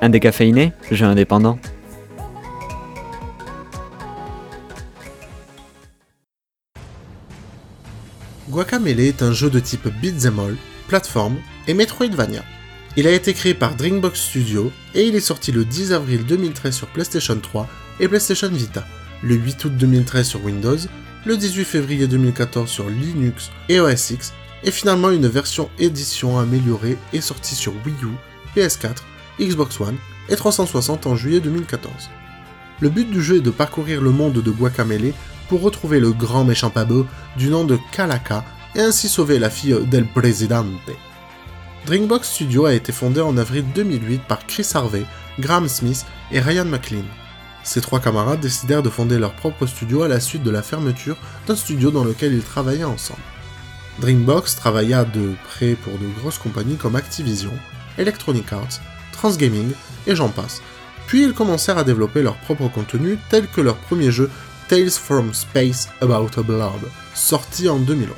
Un décaféiné Jeu indépendant. Guacamelee est un jeu de type beat'em all, plateforme et Metroidvania. Il a été créé par Drinkbox Studio et il est sorti le 10 avril 2013 sur PlayStation 3 et PlayStation Vita, le 8 août 2013 sur Windows, le 18 février 2014 sur Linux et OS X, et finalement une version édition améliorée est sortie sur Wii U, PS4, Xbox One et 360 en juillet 2014. Le but du jeu est de parcourir le monde de Guacamelee pour retrouver le grand méchant pabo du nom de Kalaka et ainsi sauver la fille del Presidente. Drinkbox Studio a été fondé en avril 2008 par Chris Harvey, Graham Smith et Ryan McLean. Ces trois camarades décidèrent de fonder leur propre studio à la suite de la fermeture d'un studio dans lequel ils travaillaient ensemble. Dreambox travailla de près pour de grosses compagnies comme Activision, Electronic Arts, Transgaming et j'en passe. Puis ils commencèrent à développer leur propre contenu tel que leur premier jeu Tales from Space About a Blob, sorti en 2011.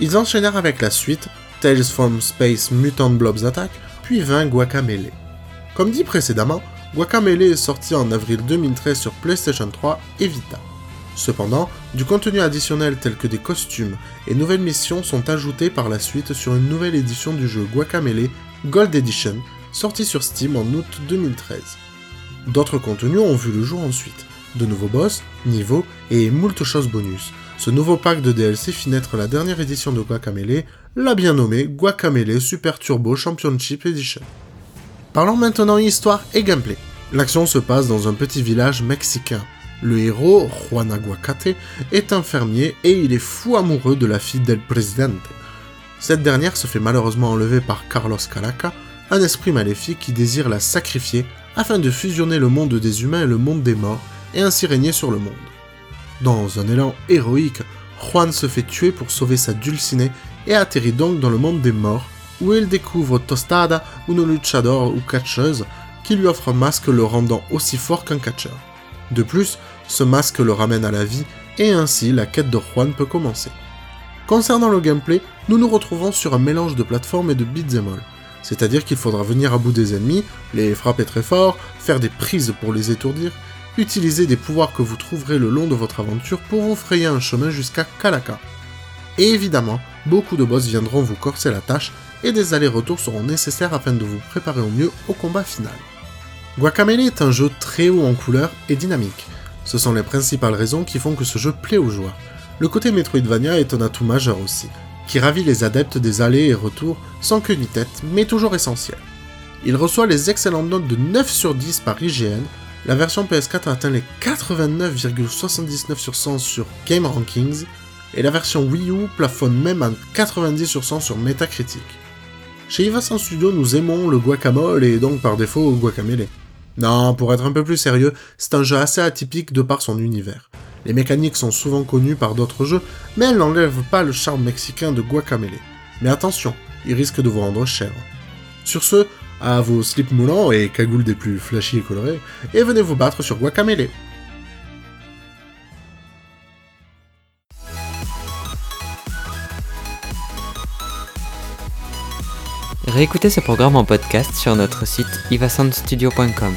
Ils enchaînèrent avec la suite Tales from Space Mutant Blobs Attack, puis vint Guacamelee. Comme dit précédemment, Guacamelee est sorti en avril 2013 sur PlayStation 3 et Vita. Cependant, du contenu additionnel tel que des costumes et nouvelles missions sont ajoutés par la suite sur une nouvelle édition du jeu Guacamelee Gold Edition, sorti sur Steam en août 2013. D'autres contenus ont vu le jour ensuite, de nouveaux boss, niveaux et moult choses bonus. Ce nouveau pack de DLC fit naître la dernière édition de Guacamelee, la bien nommée Guacamelee Super Turbo Championship Edition. Parlons maintenant histoire et gameplay. L'action se passe dans un petit village mexicain. Le héros, Juan Aguacate, est un fermier et il est fou amoureux de la fille del Presidente. Cette dernière se fait malheureusement enlever par Carlos Calaca, un esprit maléfique qui désire la sacrifier afin de fusionner le monde des humains et le monde des morts et ainsi régner sur le monde. Dans un élan héroïque, Juan se fait tuer pour sauver sa dulcinée et atterrit donc dans le monde des morts, où il découvre Tostada, une luchador ou catcheuse, qui lui offre un masque le rendant aussi fort qu'un catcheur. De plus, ce masque le ramène à la vie, et ainsi la quête de Juan peut commencer. Concernant le gameplay, nous nous retrouvons sur un mélange de plateforme et de beat'em all. C'est-à-dire qu'il faudra venir à bout des ennemis, les frapper très fort, faire des prises pour les étourdir, utilisez des pouvoirs que vous trouverez le long de votre aventure pour vous frayer un chemin jusqu'à Kalaka. Et évidemment, beaucoup de boss viendront vous corser la tâche et des allers-retours seront nécessaires afin de vous préparer au mieux au combat final. Guacamelee est un jeu très haut en couleur et dynamique. Ce sont les principales raisons qui font que ce jeu plaît aux joueurs. Le côté Metroidvania est un atout majeur aussi, qui ravit les adeptes des allers et retours sans queue ni tête, mais toujours essentiel. Il reçoit les excellentes notes de 9 sur 10 par IGN la version PS4 a atteint les 89,79 sur 100 sur Game Rankings, et la version Wii U plafonne même à 90 sur 100 sur Metacritic. Chez Ivasan Studio, nous aimons le guacamole et donc par défaut guacamele. Non, pour être un peu plus sérieux, c'est un jeu assez atypique de par son univers. Les mécaniques sont souvent connues par d'autres jeux, mais elles n'enlèvent pas le charme mexicain de Guacamele. Mais attention, il risque de vous rendre cher. Sur ce, à vos slips moulants et cagoules des plus flashy et colorés, et venez vous battre sur Guacamele. Réécoutez ce programme en podcast sur notre site ivasoundstudio.com.